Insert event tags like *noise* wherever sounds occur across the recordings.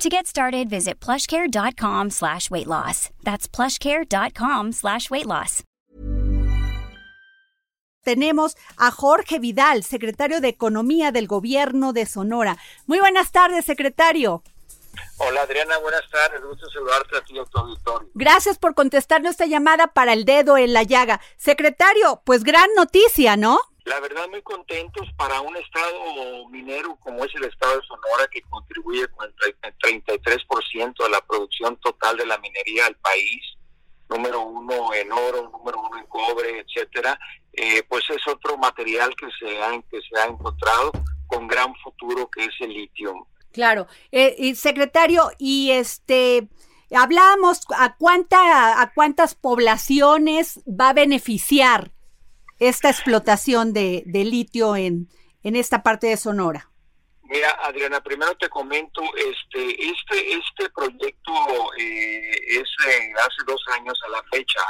To get started, visit plushcare.com slash weight loss. That's plushcare.com slash weight loss. Tenemos a Jorge Vidal, secretario de Economía del Gobierno de Sonora. Muy buenas tardes, secretario. Hola Adriana, buenas tardes, gusto saludarte a ti a tu auditorio. Gracias por contestar nuestra llamada para el dedo en la llaga. Secretario, pues gran noticia, ¿no? La verdad muy contentos para un estado minero como es el estado de Sonora que contribuye con el 33% de la producción total de la minería del país, número uno en oro, número uno en cobre, etcétera, eh, pues es otro material que se ha, que se ha encontrado con gran futuro que es el litio. Claro, eh, secretario, y este hablábamos a cuánta a cuántas poblaciones va a beneficiar esta explotación de, litio en, en esta parte de Sonora. Mira, Adriana, primero te comento, este, este, este proyecto eh, es hace dos años a la fecha,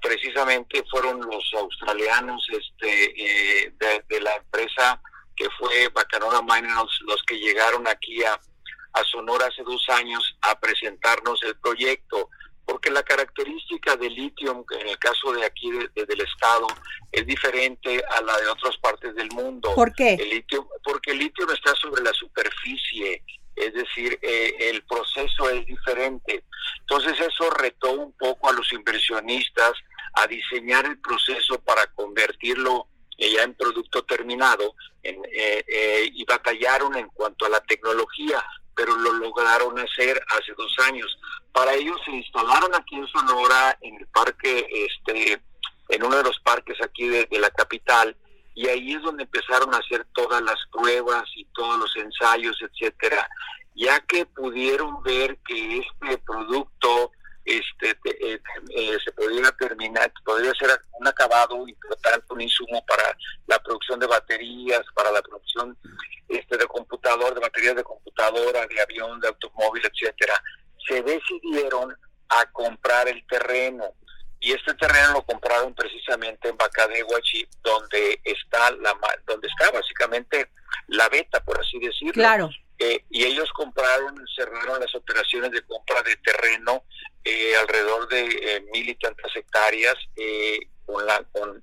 precisamente fueron los australianos, este, eh, de, de la empresa que fue Bacanora Minerals los que llegaron aquí a, a Sonora hace dos años a presentarnos el proyecto, porque la característica del litio, en el caso de aquí del estado, es diferente a la de otras partes del mundo. ¿Por qué? El litio, porque el litio no está sobre la superficie, es decir, eh, el proceso es diferente. Entonces eso retó un poco a los inversionistas a diseñar el proceso para convertirlo ya en producto terminado en, eh, eh, y batallaron en cuanto a la tecnología, pero lo lograron hacer hace dos años. Para ello se instalaron aquí en Sonora, en el parque, este, en uno de los parques aquí de, de la capital, y ahí es donde empezaron a hacer todas las pruebas y todos los ensayos, etcétera, ya que pudieron ver que este producto este, eh, eh, se podría terminar, podría ser un acabado importante, un insumo para la producción de baterías, para la producción este, de computador, de baterías de computadora, de avión, de automóvil, etcétera. Se decidieron a comprar el terreno y este terreno lo compraron precisamente en Bacadehuachi, donde está la donde está básicamente la beta, por así decirlo. Claro. Eh, y ellos compraron, cerraron las operaciones de compra de terreno eh, alrededor de eh, mil y tantas hectáreas con, la, con,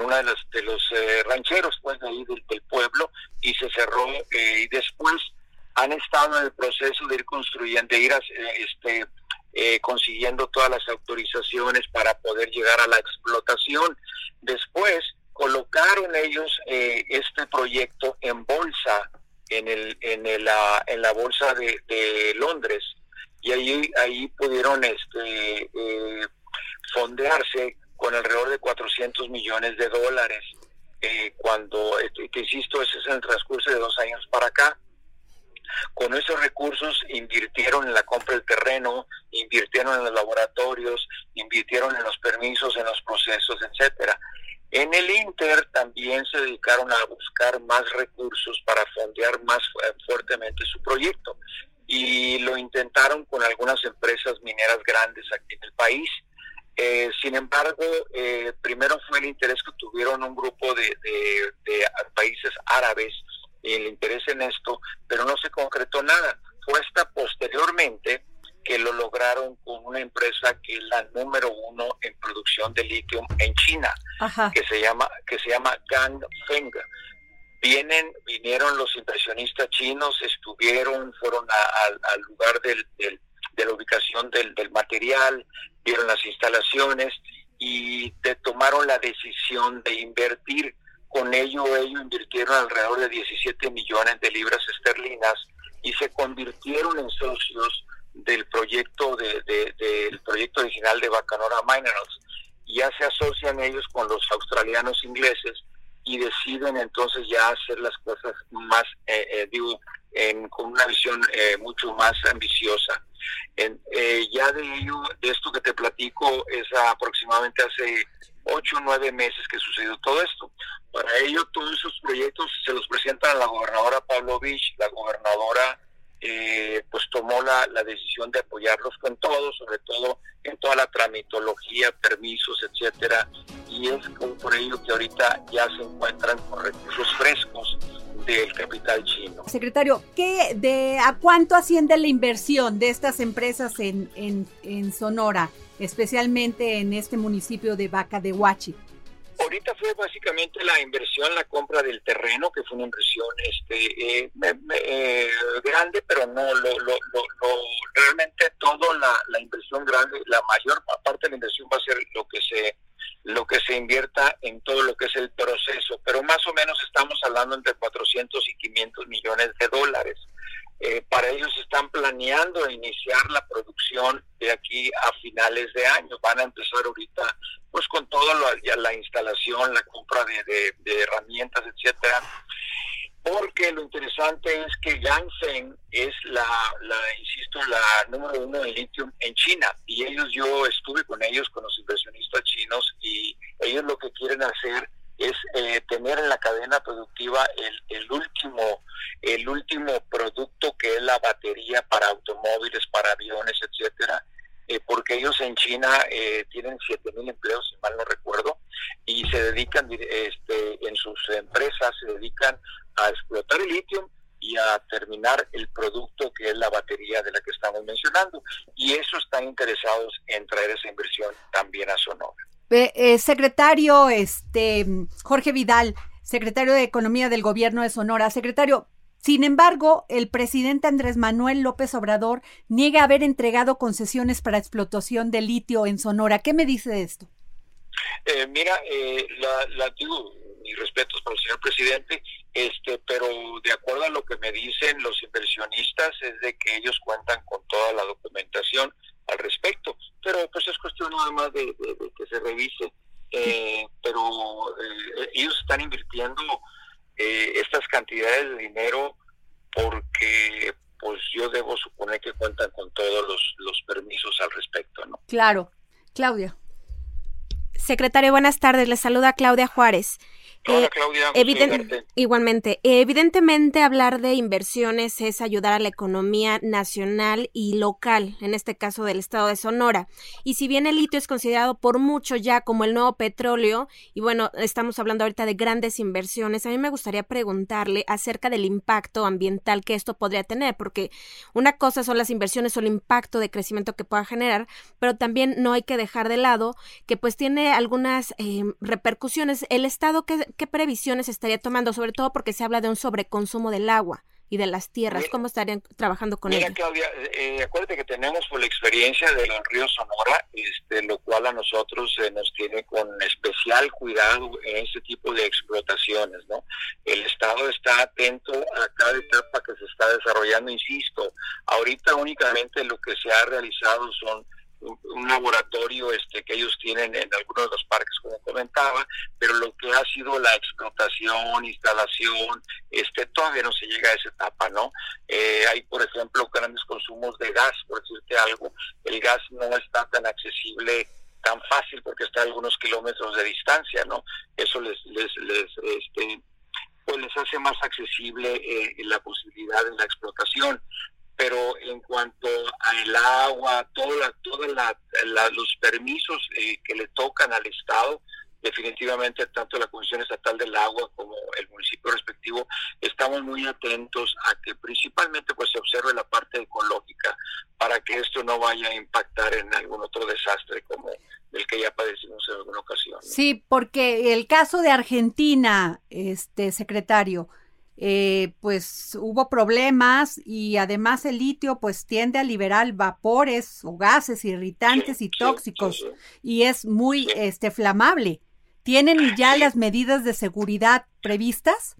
una de los, de los rancheros pues ahí del, pueblo y se cerró y después han estado en el proceso de ir construyendo, de ir a, este, consiguiendo todas las autorizaciones para poder llegar a la explotación. Después colocaron ellos este proyecto en bolsa en el en el, la, en la bolsa de, Londres y ahí ahí pudieron este eh, fondearse con alrededor de 400 millones de dólares eh, cuando este, que insisto ese es el transcurso de dos años para acá con esos recursos invirtieron en la compra del terreno, invirtieron en los laboratorios, invirtieron en los permisos, en los procesos, etcétera. En el Inter también se dedicaron a buscar más recursos para fondear más fuertemente su proyecto y lo intentaron con algunas empresas mineras grandes aquí en el país. Eh, sin embargo, eh, primero fue el interés que tuvieron un grupo de, de, de países árabes, el interés en esto, pero no se concretó nada. Fue hasta posteriormente que lo lograron con una empresa que es la número uno en producción de litio en China, que se llama que se llama Ganfeng. Vienen, vinieron los inversionistas chinos, estuvieron, fueron al lugar del, de la ubicación del, del, material, vieron las instalaciones y tomaron la decisión de invertir. Con ello, ellos invirtieron alrededor de 17 millones de libras esterlinas y se convirtieron en socios del proyecto de, del proyecto original de Bacanora Minerals. Ya se asocian ellos con los australianos ingleses y deciden entonces ya hacer las cosas más, eh, eh, digo, con una visión eh, mucho más ambiciosa. En, eh, ya de ello, de esto que te platico, es aproximadamente hace ocho o nueve meses que sucedió todo esto. Para ello, todos esos proyectos se los presentan a la gobernadora Pavlovich, la gobernadora eh, pues tomó la, la, decisión de apoyarlos con todo, sobre todo en toda la tramitología, permisos, etcétera, y es por ello que ahorita ya se encuentran con recursos frescos del capital chino. Secretario, ¿qué, de, ¿a cuánto asciende la inversión de estas empresas en, en, en Sonora, especialmente en este municipio de Vaca de Huachi? Ahorita fue básicamente la inversión, la compra del terreno, que fue una inversión este eh, eh, grande, pero no lo, lo, lo, realmente toda la, la, inversión grande, la mayor parte de la inversión va a ser lo que se lo que se invierta en todo lo que es el proceso, pero más o menos estamos hablando entre 400 y 500 millones de dólares. Eh, para ellos están planeando iniciar la producción de aquí a finales de año. Van a empezar ahorita pues con toda la, la instalación, la compra de, de, herramientas, etcétera. Porque lo interesante es que Yangfeng es la, la, insisto, la número uno en litio en China. Y ellos, yo estuve con ellos, con los inversionistas chinos, y ellos lo que quieren hacer es eh, tener en la cadena productiva el, el, último el último producto que es la batería para automóviles, para aviones, etcétera, porque ellos en China eh, tienen siete mil empleos, si mal no recuerdo, y se dedican este, en sus empresas se dedican a explotar el litio y a terminar el producto que es la batería de la que estamos mencionando. Y eso están interesados en traer esa inversión también a Sonora. Eh, secretario este, Jorge Vidal, secretario de Economía del Gobierno de Sonora. Secretario, sin embargo, el presidente Andrés Manuel López Obrador niega haber entregado concesiones para explotación de litio en Sonora. ¿Qué me dice de esto? Eh, mira, eh, la, la digo, mis respetos para el señor presidente, este, pero de acuerdo a lo que me dicen los inversionistas es de que ellos cuentan con toda la documentación al respecto, pero pues es cuestión nada más de, que se revise, eh, pero eh, ellos están invirtiendo eh, estas cantidades de dinero porque pues yo debo suponer que cuentan con todos los, los permisos al respecto, ¿no? Claro. Claudia. Secretario, buenas tardes. Le saluda Claudia Juárez. Eh, Claudia, igualmente, evidentemente hablar de inversiones es ayudar a la economía nacional y local, en este caso del estado de Sonora. Y si bien el litio es considerado por mucho ya como el nuevo petróleo, y bueno, estamos hablando ahorita de grandes inversiones, a mí me gustaría preguntarle acerca del impacto ambiental que esto podría tener, porque una cosa son las inversiones o el impacto de crecimiento que pueda generar, pero también no hay que dejar de lado que pues tiene algunas eh, repercusiones. El estado que qué previsiones estaría tomando, sobre todo porque se habla de un sobreconsumo del agua y de las tierras? ¿Cómo estarían trabajando con Mira, ello? Claudia, eh, acuérdate que tenemos por la experiencia del río Sonora, este, lo cual a nosotros eh, nos tiene con especial cuidado en este tipo de explotaciones, ¿no? El Estado está atento a cada etapa que se está desarrollando, insisto, ahorita únicamente lo que se ha realizado son un laboratorio este que ellos tienen en algunos de los parques como comentaba pero lo que ha sido la explotación instalación este todavía no se llega a esa etapa no eh, hay por ejemplo grandes consumos de gas por decirte algo. El gas no está tan accesible tan fácil porque está a algunos kilómetros de distancia no eso les les les este pues les hace más accesible eh, la posibilidad de la explotación pero en cuanto al agua, toda todos los permisos eh, que le tocan al Estado, definitivamente tanto la Comisión Estatal del Agua como el municipio respectivo estamos muy atentos a que principalmente pues se observe la parte ecológica para que esto no vaya a impactar en algún otro desastre como el que ya padecimos en alguna ocasión. Sí, porque el caso de Argentina, este secretario, eh, pues hubo problemas y además el litio pues tiende a liberar vapores o gases irritantes y tóxicos y es muy este flamable. ¿Tienen ya las medidas de seguridad previstas?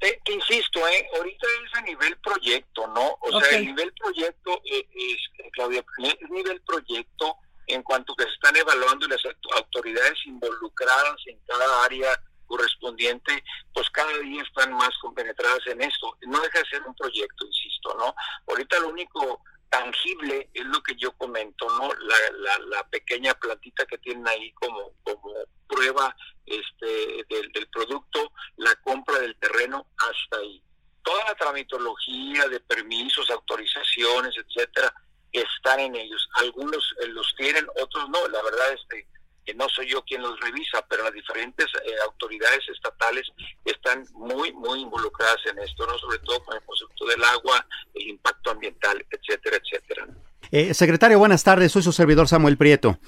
Te, insisto, ¿eh? ahorita es a nivel proyecto, ¿no? O sea, el nivel proyecto eh, es, Claudia, es nivel proyecto en cuanto que se están evaluando las autoridades involucradas en cada área correspondiente, pues cada día están más compenetradas en esto. No deja de ser un proyecto, insisto, ¿no? Ahorita lo único tangible es lo que yo comento, ¿no? La, la, pequeña plantita que tienen ahí como, como prueba este, del, del producto, la compra del terreno, hasta ahí. Toda la tramitología de permisos, autorizaciones, etcétera, están en ellos. Algunos eh, los tienen, otros no. La verdad es que no soy yo quien los revisa, pero las diferentes eh, autoridades estatales están muy, muy involucradas en esto, ¿no? Sobre todo con el concepto del agua, el impacto ambiental, etcétera, etcétera. Eh, secretario, buenas tardes. Soy su servidor Samuel Prieto.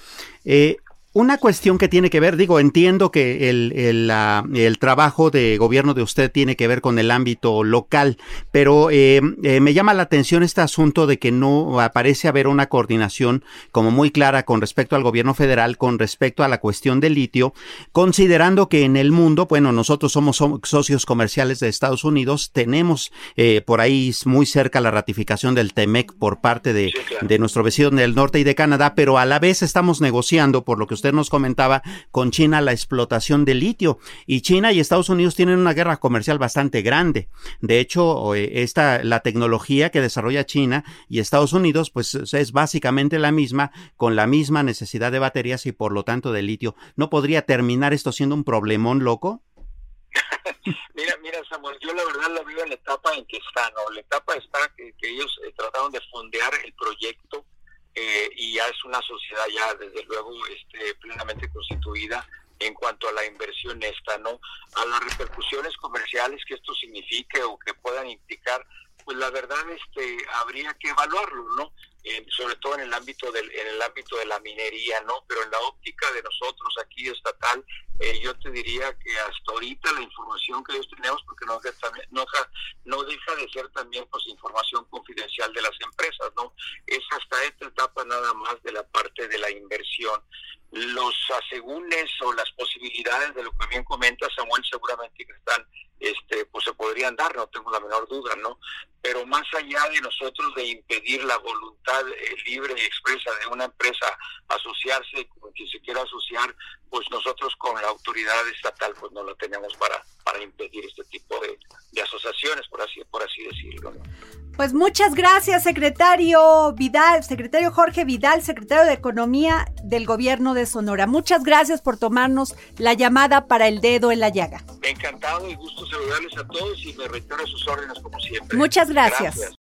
Eh, una cuestión que tiene que ver, digo, entiendo que el, el, trabajo de gobierno de usted tiene que ver con el ámbito local, pero eh, eh, me llama la atención este asunto de que no aparece haber una coordinación como muy clara con respecto al gobierno federal, con respecto a la cuestión del litio, considerando que en el mundo, bueno, nosotros somos socios comerciales de Estados Unidos, tenemos eh, por ahí muy cerca la ratificación del TEMEC por parte de, de nuestro vecino del norte y de Canadá, pero a la vez estamos negociando, por lo que usted nos comentaba, con China la explotación de litio. Y China y Estados Unidos tienen una guerra comercial bastante grande. De hecho, eh, esta, la tecnología que desarrolla China y Estados Unidos, pues es básicamente la misma, con la misma necesidad de baterías y por lo tanto de litio. ¿No podría terminar esto siendo un problemón loco? *laughs* mira, mira, Samuel, yo la verdad la veo en la etapa en que está, ¿no? La etapa está que, ellos eh, trataron de fondear el proyecto eh, y ya es una sociedad ya desde luego este, plenamente constituida en cuanto a la inversión esta, ¿no? A las repercusiones comerciales que esto signifique o que puedan implicar, pues la verdad este habría que evaluarlo, ¿no? sobre todo en el ámbito del en el ámbito de la minería, ¿no? Pero en la óptica de nosotros aquí estatal, eh, yo te diría que hasta ahorita la información que ellos tenemos, porque no deja, no, no deja de ser también pues información confidencial de las empresas, ¿no? Es hasta esta etapa nada más de la parte de la inversión. Los asegúnes o las posibilidades de lo que bien comenta Samuel seguramente que están este, pues se podrían dar, no tengo la menor duda, ¿no? Pero más allá de nosotros de impedir la voluntad eh, libre y expresa de una empresa asociarse con quien se quiera asociar, pues nosotros con la autoridad estatal pues no lo tenemos para, para impedir este tipo de, asociaciones, por así, por así decirlo. Pues muchas gracias, secretario Vidal, secretario Jorge Vidal, secretario de Economía del Gobierno de Sonora. Muchas gracias por tomarnos la llamada para el dedo en la llaga. Encantado y gusto saludarles a todos y me reitero a sus órdenes como siempre. Muchas gracias.